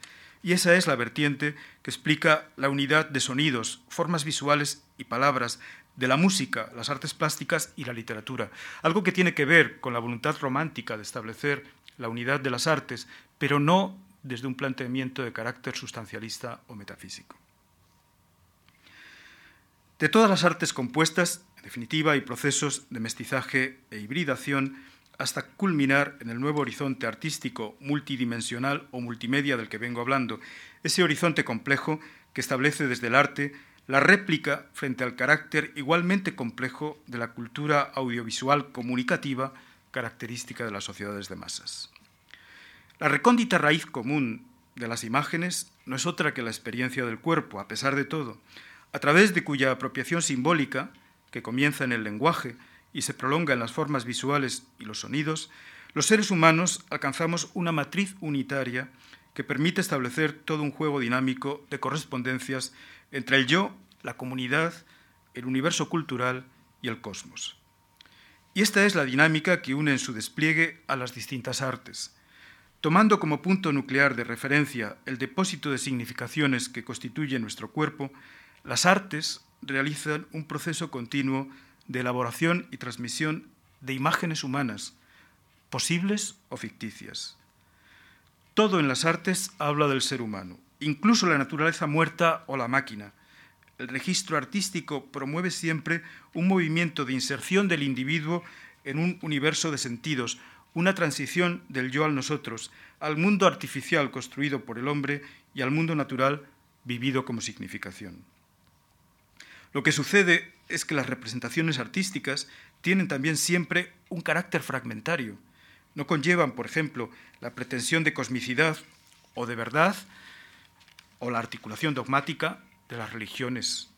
y esa es la vertiente que explica la unidad de sonidos, formas visuales y palabras de la música, las artes plásticas y la literatura. Algo que tiene que ver con la voluntad romántica de establecer la unidad de las artes, pero no desde un planteamiento de carácter sustancialista o metafísico. De todas las artes compuestas, en definitiva, hay procesos de mestizaje e hibridación hasta culminar en el nuevo horizonte artístico multidimensional o multimedia del que vengo hablando, ese horizonte complejo que establece desde el arte la réplica frente al carácter igualmente complejo de la cultura audiovisual comunicativa característica de las sociedades de masas. La recóndita raíz común de las imágenes no es otra que la experiencia del cuerpo, a pesar de todo, a través de cuya apropiación simbólica, que comienza en el lenguaje, y se prolonga en las formas visuales y los sonidos, los seres humanos alcanzamos una matriz unitaria que permite establecer todo un juego dinámico de correspondencias entre el yo, la comunidad, el universo cultural y el cosmos. Y esta es la dinámica que une en su despliegue a las distintas artes. Tomando como punto nuclear de referencia el depósito de significaciones que constituye nuestro cuerpo, las artes realizan un proceso continuo de elaboración y transmisión de imágenes humanas, posibles o ficticias. Todo en las artes habla del ser humano, incluso la naturaleza muerta o la máquina. El registro artístico promueve siempre un movimiento de inserción del individuo en un universo de sentidos, una transición del yo al nosotros, al mundo artificial construido por el hombre y al mundo natural vivido como significación. Lo que sucede es que las representaciones artísticas tienen también siempre un carácter fragmentario. No conllevan, por ejemplo, la pretensión de cosmicidad o de verdad o la articulación dogmática de las religiones,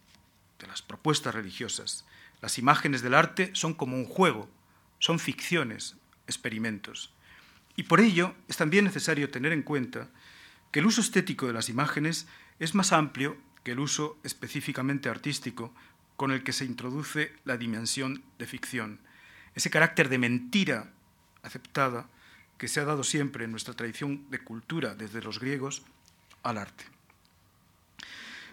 de las propuestas religiosas. Las imágenes del arte son como un juego, son ficciones, experimentos. Y por ello es también necesario tener en cuenta que el uso estético de las imágenes es más amplio que el uso específicamente artístico con el que se introduce la dimensión de ficción, ese carácter de mentira aceptada que se ha dado siempre en nuestra tradición de cultura, desde los griegos al arte.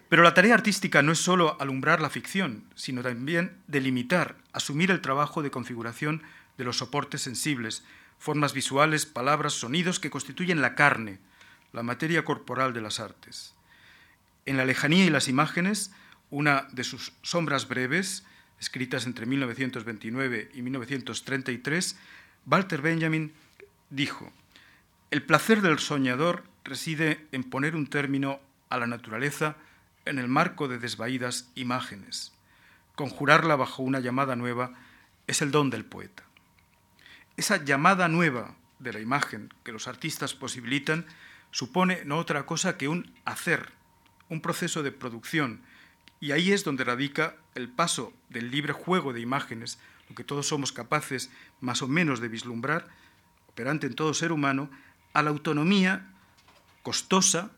Pero la tarea artística no es solo alumbrar la ficción, sino también delimitar, asumir el trabajo de configuración de los soportes sensibles, formas visuales, palabras, sonidos que constituyen la carne, la materia corporal de las artes. En la lejanía y las imágenes, una de sus sombras breves, escritas entre 1929 y 1933, Walter Benjamin dijo, el placer del soñador reside en poner un término a la naturaleza en el marco de desvaídas imágenes. Conjurarla bajo una llamada nueva es el don del poeta. Esa llamada nueva de la imagen que los artistas posibilitan supone no otra cosa que un hacer, un proceso de producción, y ahí es donde radica el paso del libre juego de imágenes, lo que todos somos capaces más o menos de vislumbrar, operante en todo ser humano, a la autonomía costosa,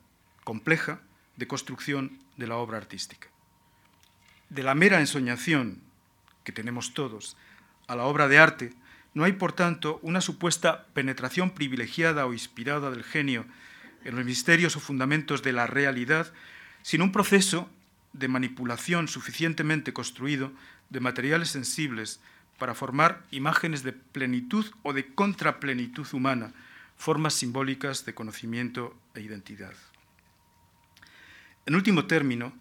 compleja, de construcción de la obra artística. De la mera ensoñación que tenemos todos a la obra de arte, no hay, por tanto, una supuesta penetración privilegiada o inspirada del genio en los misterios o fundamentos de la realidad, sino un proceso de manipulación suficientemente construido de materiales sensibles para formar imágenes de plenitud o de contraplenitud humana, formas simbólicas de conocimiento e identidad. En último término,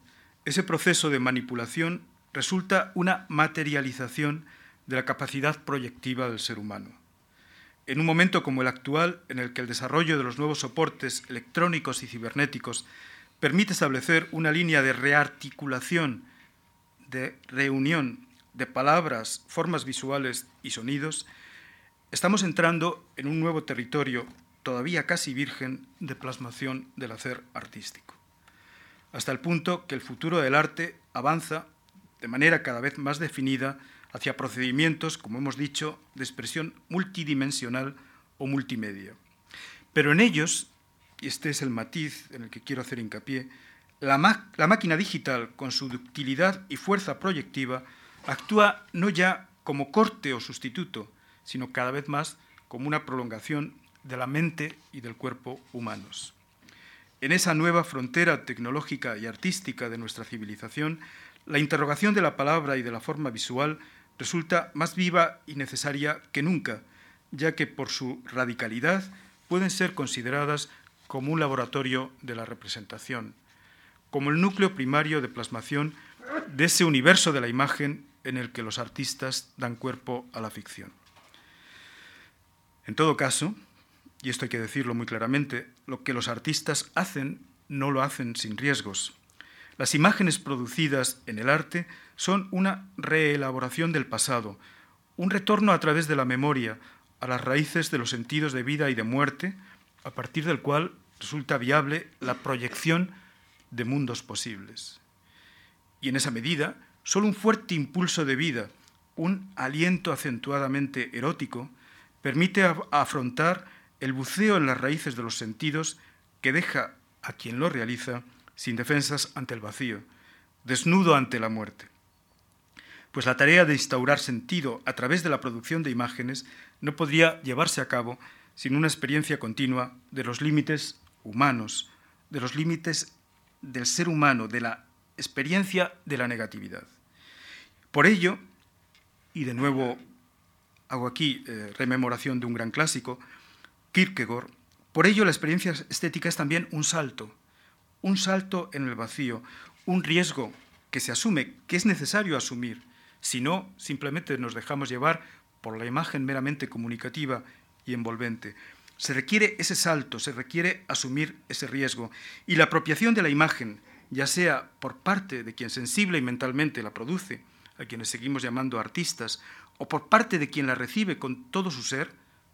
ese proceso de manipulación resulta una materialización de la capacidad proyectiva del ser humano. En un momento como el actual, en el que el desarrollo de los nuevos soportes electrónicos y cibernéticos permite establecer una línea de rearticulación, de reunión de palabras, formas visuales y sonidos, estamos entrando en un nuevo territorio todavía casi virgen de plasmación del hacer artístico hasta el punto que el futuro del arte avanza de manera cada vez más definida hacia procedimientos, como hemos dicho, de expresión multidimensional o multimedia. Pero en ellos, y este es el matiz en el que quiero hacer hincapié, la, la máquina digital, con su ductilidad y fuerza proyectiva, actúa no ya como corte o sustituto, sino cada vez más como una prolongación de la mente y del cuerpo humanos. En esa nueva frontera tecnológica y artística de nuestra civilización, la interrogación de la palabra y de la forma visual resulta más viva y necesaria que nunca, ya que por su radicalidad pueden ser consideradas como un laboratorio de la representación, como el núcleo primario de plasmación de ese universo de la imagen en el que los artistas dan cuerpo a la ficción. En todo caso, y esto hay que decirlo muy claramente, lo que los artistas hacen no lo hacen sin riesgos. Las imágenes producidas en el arte son una reelaboración del pasado, un retorno a través de la memoria a las raíces de los sentidos de vida y de muerte, a partir del cual resulta viable la proyección de mundos posibles. Y en esa medida, solo un fuerte impulso de vida, un aliento acentuadamente erótico, permite afrontar el buceo en las raíces de los sentidos que deja a quien lo realiza sin defensas ante el vacío, desnudo ante la muerte. Pues la tarea de instaurar sentido a través de la producción de imágenes no podría llevarse a cabo sin una experiencia continua de los límites humanos, de los límites del ser humano, de la experiencia de la negatividad. Por ello, y de nuevo hago aquí eh, rememoración de un gran clásico, Kierkegaard, por ello la experiencia estética es también un salto, un salto en el vacío, un riesgo que se asume, que es necesario asumir, si no, simplemente nos dejamos llevar por la imagen meramente comunicativa y envolvente. Se requiere ese salto, se requiere asumir ese riesgo. Y la apropiación de la imagen, ya sea por parte de quien sensible y mentalmente la produce, a quienes seguimos llamando artistas, o por parte de quien la recibe con todo su ser,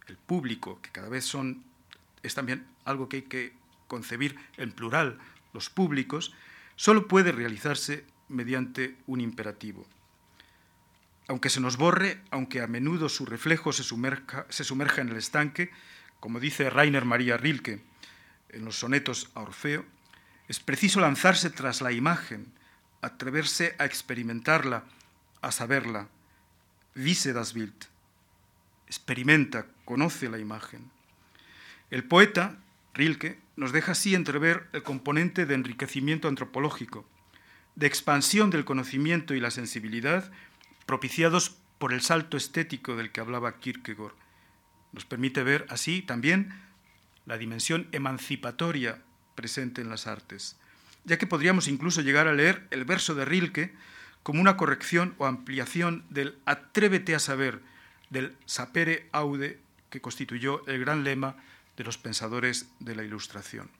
el público, que cada vez son, es también algo que hay que concebir en plural, los públicos, solo puede realizarse mediante un imperativo. Aunque se nos borre, aunque a menudo su reflejo se sumerja, en el estanque, como dice Rainer María Rilke en los sonetos a Orfeo, es preciso lanzarse tras la imagen, atreverse a experimentarla, a saberla. Vise das Bild. Experimenta, conoce la imagen. El poeta, Rilke, nos deja así entrever el componente de enriquecimiento antropológico, de expansión del conocimiento y la sensibilidad propiciados por el salto estético del que hablaba Kierkegaard. Nos permite ver así también la dimensión emancipatoria presente en las artes, ya que podríamos incluso llegar a leer el verso de Rilke como una corrección o ampliación del atrévete a saber, del sapere aude que constituyó el gran lema de los pensadores de la Ilustración.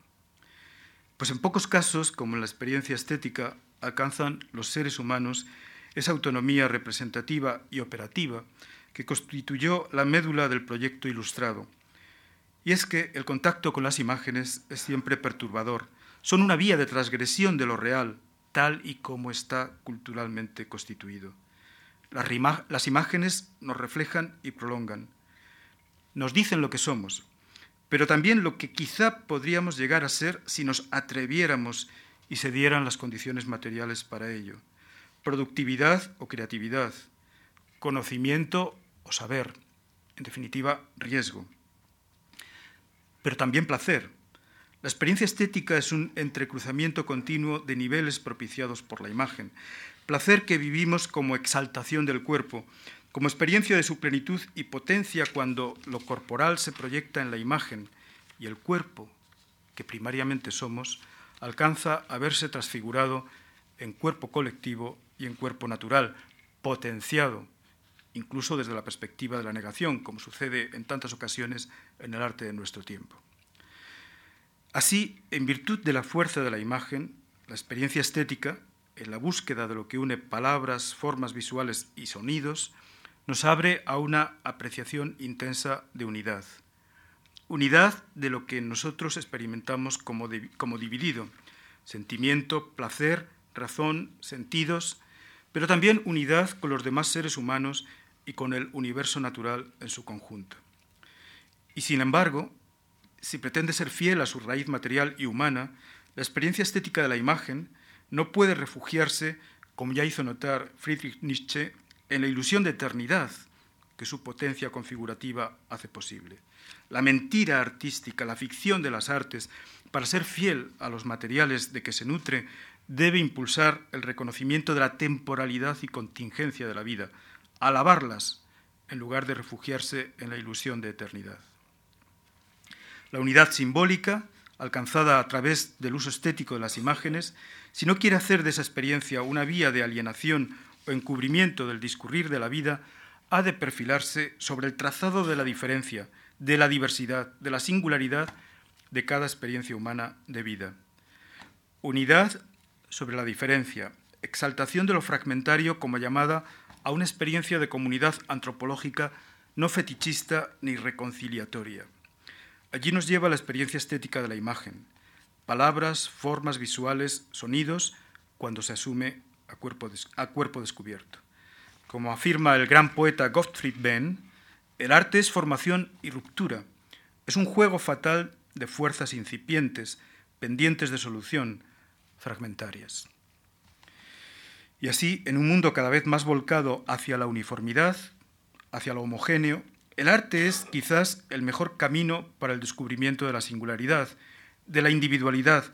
Pues en pocos casos, como en la experiencia estética, alcanzan los seres humanos esa autonomía representativa y operativa que constituyó la médula del proyecto ilustrado. Y es que el contacto con las imágenes es siempre perturbador, son una vía de transgresión de lo real, tal y como está culturalmente constituido. Las, imágenes nos reflejan y prolongan, nos dicen lo que somos, pero también lo que quizá podríamos llegar a ser si nos atreviéramos y se dieran las condiciones materiales para ello. Productividad o creatividad, conocimiento o saber, en definitiva, riesgo. Pero también placer. La experiencia estética es un entrecruzamiento continuo de niveles propiciados por la imagen. Placer que vivimos como exaltación del cuerpo, como experiencia de su plenitud y potencia cuando lo corporal se proyecta en la imagen y el cuerpo, que primariamente somos, alcanza a verse transfigurado en cuerpo colectivo y en cuerpo natural, potenciado, incluso desde la perspectiva de la negación, como sucede en tantas ocasiones en el arte de nuestro tiempo. Así, en virtud de la fuerza de la imagen, la experiencia estética, en la búsqueda de lo que une palabras, formas visuales y sonidos, nos abre a una apreciación intensa de unidad unidad de lo que nosotros experimentamos como, como dividido, sentimiento, placer, razón, sentidos, pero también unidad con los demás seres humanos y con el universo natural en su conjunto. Y sin embargo, si pretende ser fiel a su raíz material y humana, la experiencia estética de la imagen no puede refugiarse, como ya hizo notar Friedrich Nietzsche, en la ilusión de eternidad que su potencia configurativa hace posible la mentira artística, la ficción de las artes, para ser fiel a los materiales de que se nutre, debe impulsar el reconocimiento de la temporalidad y contingencia de la vida, alabarlas en lugar de refugiarse en la ilusión de eternidad. La unidad simbólica, alcanzada a través del uso estético de las imágenes, si no quiere hacer de esa experiencia una vía de alienación o encubrimiento del discurrir de la vida, ha de perfilarse sobre el trazado de la diferencia, de la diversidad, de la singularidad de cada experiencia humana de vida. Unidad sobre la diferencia, exaltación de lo fragmentario como llamada a una experiencia de comunidad antropológica no fetichista ni reconciliatoria. Allí nos lleva la experiencia estética de la imagen, palabras, formas visuales, sonidos, cuando se asume a cuerpo, a cuerpo descubierto. Como afirma el gran poeta Gottfried Benn, el arte es formación y ruptura. Es un juego fatal de fuerzas incipientes, pendientes de solución, fragmentarias. Y así, en un mundo cada vez más volcado hacia la uniformidad, hacia lo homogéneo, el arte es quizás el mejor camino para el descubrimiento de la singularidad, de la individualidad,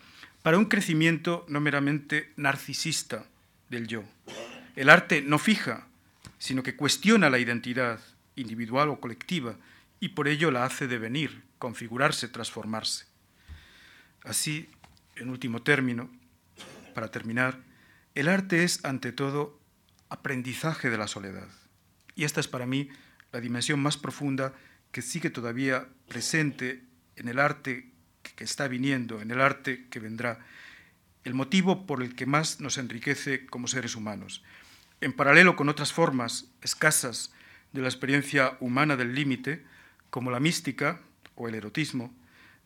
para un crecimiento no meramente narcisista del yo. El arte no fija, sino que cuestiona la identidad, individual o colectiva, y por ello la hace devenir, configurarse, transformarse. Así, en último término, para terminar, el arte es, ante todo, aprendizaje de la soledad. Y esta es para mí la dimensión más profunda que sigue todavía presente en el arte que está viniendo, en el arte que vendrá, el motivo por el que más nos enriquece como seres humanos. En paralelo con otras formas escasas de la experiencia humana del límite, como la mística o el erotismo,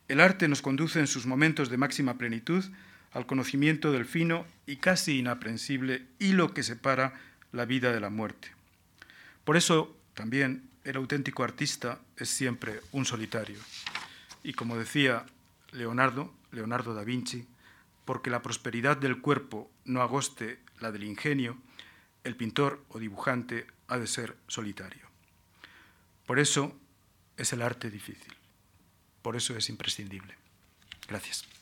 el arte nos conduce en sus momentos de máxima plenitud al conocimiento del fino y casi inaprensible hilo que separa la vida de la muerte. Por eso también el auténtico artista es siempre un solitario. Y como decía Leonardo, Leonardo da Vinci, porque la prosperidad del cuerpo no agoste la del ingenio, el pintor o dibujante ha de ser solitario. Por eso es el arte difícil, por eso es imprescindible. Gracias.